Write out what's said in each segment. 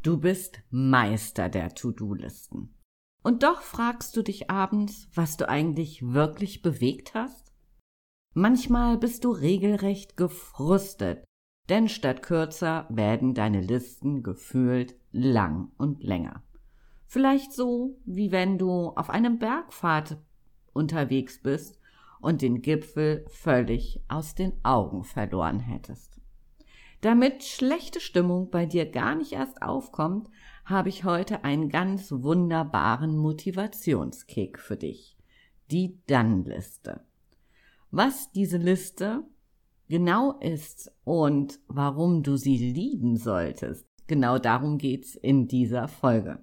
Du bist Meister der To-Do-Listen. Und doch fragst du dich abends, was du eigentlich wirklich bewegt hast? Manchmal bist du regelrecht gefrustet, denn statt kürzer werden deine Listen gefühlt lang und länger. Vielleicht so, wie wenn du auf einem Bergpfad unterwegs bist und den Gipfel völlig aus den Augen verloren hättest. Damit schlechte Stimmung bei dir gar nicht erst aufkommt, habe ich heute einen ganz wunderbaren Motivationskick für dich. Die Dann-Liste. Was diese Liste genau ist und warum du sie lieben solltest, genau darum geht's in dieser Folge.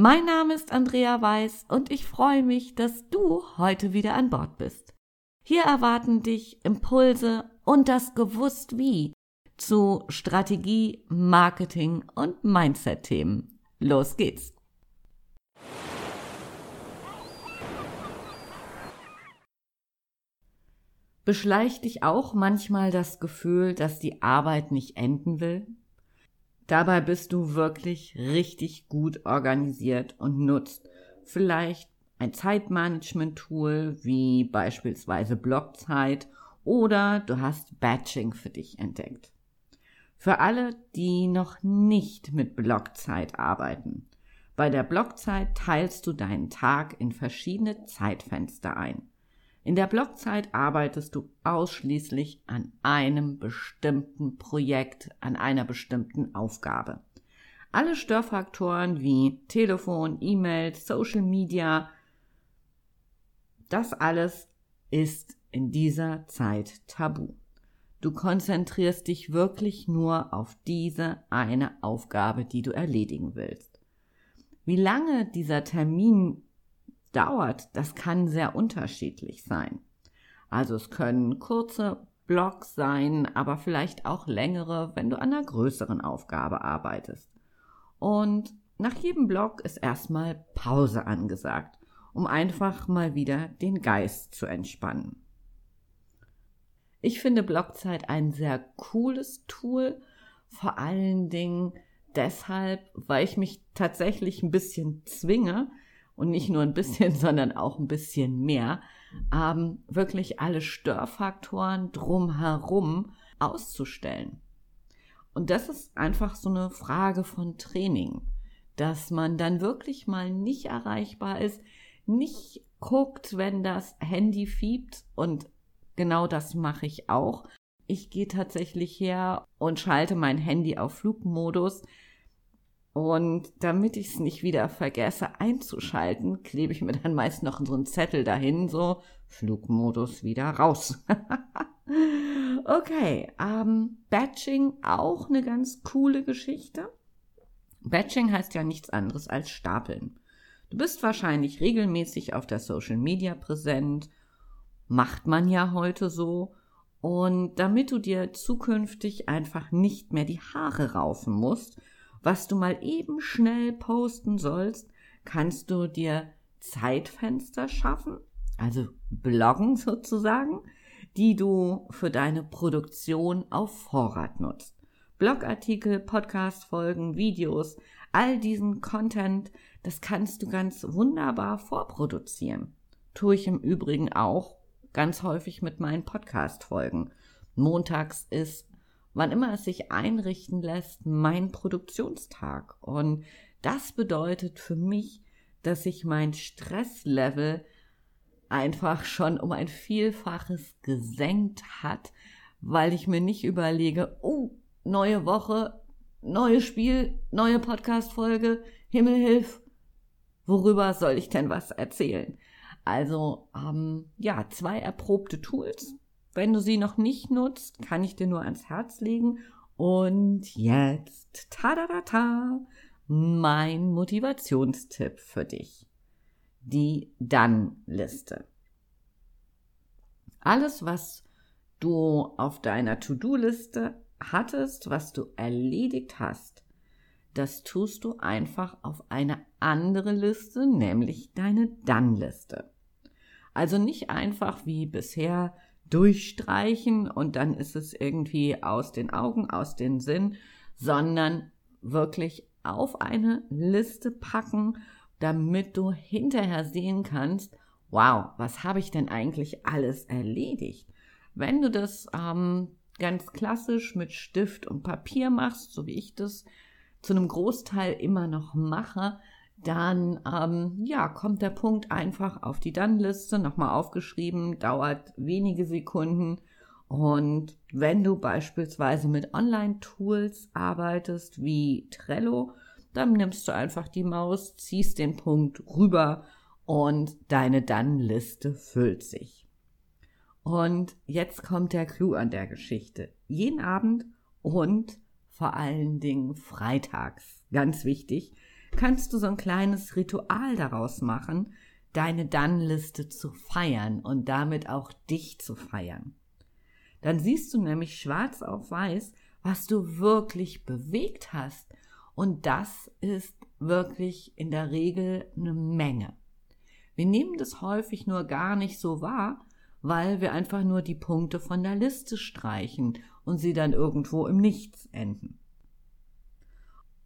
Mein Name ist Andrea Weiß und ich freue mich, dass du heute wieder an Bord bist. Hier erwarten dich Impulse und das Gewusst wie zu Strategie, Marketing und Mindset-Themen. Los geht's! Beschleicht dich auch manchmal das Gefühl, dass die Arbeit nicht enden will? Dabei bist du wirklich richtig gut organisiert und nutzt vielleicht ein Zeitmanagement-Tool wie beispielsweise Blockzeit oder du hast Batching für dich entdeckt. Für alle, die noch nicht mit Blockzeit arbeiten. Bei der Blockzeit teilst du deinen Tag in verschiedene Zeitfenster ein. In der Blockzeit arbeitest du ausschließlich an einem bestimmten Projekt, an einer bestimmten Aufgabe. Alle Störfaktoren wie Telefon, E-Mail, Social Media, das alles ist in dieser Zeit tabu. Du konzentrierst dich wirklich nur auf diese eine Aufgabe, die du erledigen willst. Wie lange dieser Termin dauert, das kann sehr unterschiedlich sein. Also es können kurze Blocks sein, aber vielleicht auch längere, wenn du an einer größeren Aufgabe arbeitest. Und nach jedem Block ist erstmal Pause angesagt, um einfach mal wieder den Geist zu entspannen. Ich finde Blockzeit ein sehr cooles Tool, vor allen Dingen deshalb, weil ich mich tatsächlich ein bisschen zwinge, und nicht nur ein bisschen, sondern auch ein bisschen mehr, ähm, wirklich alle Störfaktoren drumherum auszustellen. Und das ist einfach so eine Frage von Training, dass man dann wirklich mal nicht erreichbar ist, nicht guckt, wenn das Handy fiebt und genau das mache ich auch. Ich gehe tatsächlich her und schalte mein Handy auf Flugmodus, und damit ich es nicht wieder vergesse einzuschalten, klebe ich mir dann meist noch so einen Zettel dahin, so Flugmodus wieder raus. okay, ähm, Batching auch eine ganz coole Geschichte. Batching heißt ja nichts anderes als Stapeln. Du bist wahrscheinlich regelmäßig auf der Social Media präsent, macht man ja heute so. Und damit du dir zukünftig einfach nicht mehr die Haare raufen musst, was du mal eben schnell posten sollst, kannst du dir Zeitfenster schaffen, also bloggen sozusagen, die du für deine Produktion auf Vorrat nutzt. Blogartikel, Podcastfolgen, Videos, all diesen Content, das kannst du ganz wunderbar vorproduzieren. Tue ich im Übrigen auch ganz häufig mit meinen Podcast-Folgen. Montags ist, wann immer es sich einrichten lässt, mein Produktionstag. Und das bedeutet für mich, dass sich mein Stresslevel einfach schon um ein Vielfaches gesenkt hat, weil ich mir nicht überlege, oh, neue Woche, neues Spiel, neue Podcast-Folge, Himmelhilf, worüber soll ich denn was erzählen? Also, ähm, ja, zwei erprobte Tools. Wenn du sie noch nicht nutzt, kann ich dir nur ans Herz legen. Und jetzt, ta da da ta, mein Motivationstipp für dich. Die Dann-Liste. Alles, was du auf deiner To-Do-Liste hattest, was du erledigt hast, das tust du einfach auf eine andere Liste, nämlich deine Dann-Liste. Also nicht einfach wie bisher durchstreichen und dann ist es irgendwie aus den Augen, aus den Sinn, sondern wirklich auf eine Liste packen, damit du hinterher sehen kannst, wow, was habe ich denn eigentlich alles erledigt? Wenn du das ähm, ganz klassisch mit Stift und Papier machst, so wie ich das zu einem Großteil immer noch mache, dann ähm, ja, kommt der Punkt einfach auf die Dann-Liste, nochmal aufgeschrieben, dauert wenige Sekunden. Und wenn du beispielsweise mit Online-Tools arbeitest wie Trello, dann nimmst du einfach die Maus, ziehst den Punkt rüber und deine Dann-Liste füllt sich. Und jetzt kommt der Clou an der Geschichte. Jeden Abend und vor allen Dingen freitags, ganz wichtig, kannst du so ein kleines Ritual daraus machen, deine Dann-Liste zu feiern und damit auch dich zu feiern. Dann siehst du nämlich schwarz auf weiß, was du wirklich bewegt hast. Und das ist wirklich in der Regel eine Menge. Wir nehmen das häufig nur gar nicht so wahr, weil wir einfach nur die Punkte von der Liste streichen und sie dann irgendwo im Nichts enden.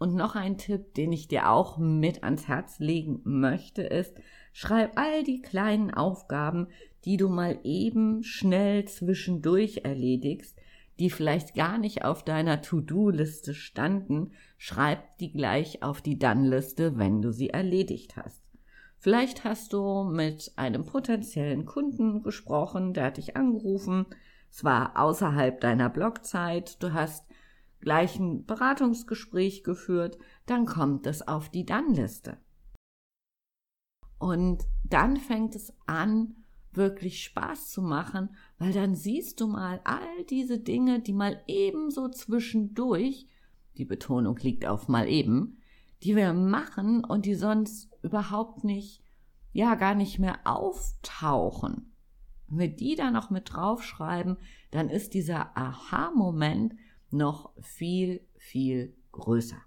Und noch ein Tipp, den ich dir auch mit ans Herz legen möchte, ist, schreib all die kleinen Aufgaben, die du mal eben schnell zwischendurch erledigst, die vielleicht gar nicht auf deiner To-Do-Liste standen, schreib die gleich auf die Dann-Liste, wenn du sie erledigt hast. Vielleicht hast du mit einem potenziellen Kunden gesprochen, der hat dich angerufen, es war außerhalb deiner Blogzeit, du hast gleich ein Beratungsgespräch geführt, dann kommt es auf die Dann-Liste. Und dann fängt es an, wirklich Spaß zu machen, weil dann siehst du mal all diese Dinge, die mal ebenso zwischendurch, die Betonung liegt auf mal eben, die wir machen und die sonst überhaupt nicht, ja, gar nicht mehr auftauchen. Wenn wir die da noch mit draufschreiben, dann ist dieser Aha-Moment noch viel, viel größer.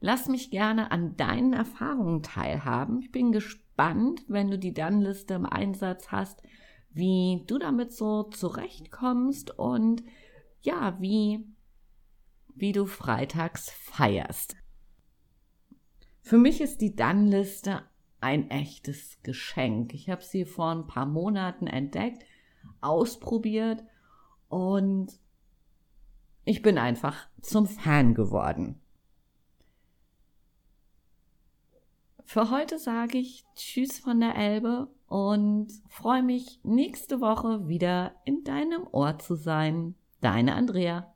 Lass mich gerne an deinen Erfahrungen teilhaben. Ich bin gespannt, wenn du die Dann-Liste im Einsatz hast, wie du damit so zurechtkommst und ja, wie, wie du freitags feierst. Für mich ist die Dann-Liste ein echtes Geschenk. Ich habe sie vor ein paar Monaten entdeckt, ausprobiert und ich bin einfach zum Fan geworden. Für heute sage ich Tschüss von der Elbe und freue mich nächste Woche wieder in deinem Ohr zu sein. Deine Andrea.